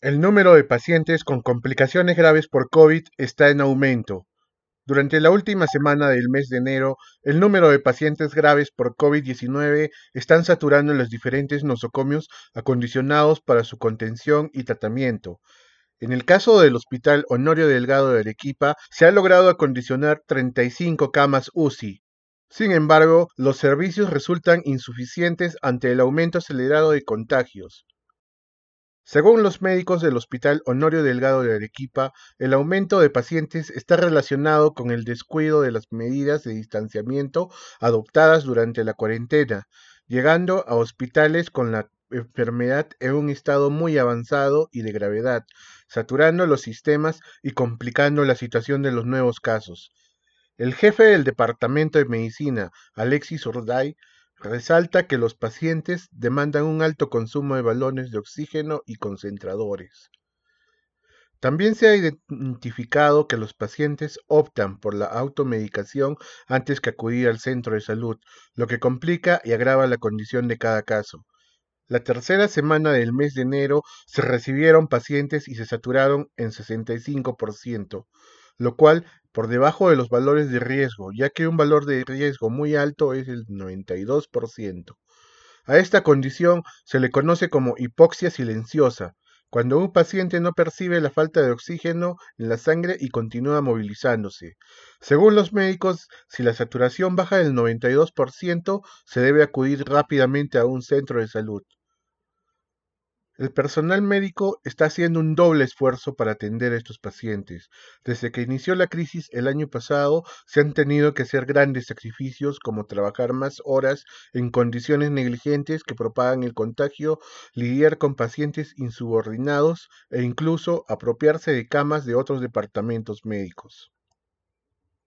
El número de pacientes con complicaciones graves por COVID está en aumento. Durante la última semana del mes de enero, el número de pacientes graves por COVID-19 están saturando en los diferentes nosocomios acondicionados para su contención y tratamiento. En el caso del Hospital Honorio Delgado de Arequipa, se ha logrado acondicionar 35 camas UCI. Sin embargo, los servicios resultan insuficientes ante el aumento acelerado de contagios. Según los médicos del Hospital Honorio Delgado de Arequipa, el aumento de pacientes está relacionado con el descuido de las medidas de distanciamiento adoptadas durante la cuarentena, llegando a hospitales con la enfermedad en un estado muy avanzado y de gravedad, saturando los sistemas y complicando la situación de los nuevos casos. El jefe del Departamento de Medicina, Alexis Urday, Resalta que los pacientes demandan un alto consumo de balones de oxígeno y concentradores. También se ha identificado que los pacientes optan por la automedicación antes que acudir al centro de salud, lo que complica y agrava la condición de cada caso. La tercera semana del mes de enero se recibieron pacientes y se saturaron en 65%, lo cual por debajo de los valores de riesgo, ya que un valor de riesgo muy alto es el 92%. A esta condición se le conoce como hipoxia silenciosa, cuando un paciente no percibe la falta de oxígeno en la sangre y continúa movilizándose. Según los médicos, si la saturación baja del 92%, se debe acudir rápidamente a un centro de salud. El personal médico está haciendo un doble esfuerzo para atender a estos pacientes. Desde que inició la crisis el año pasado, se han tenido que hacer grandes sacrificios como trabajar más horas en condiciones negligentes que propagan el contagio, lidiar con pacientes insubordinados e incluso apropiarse de camas de otros departamentos médicos.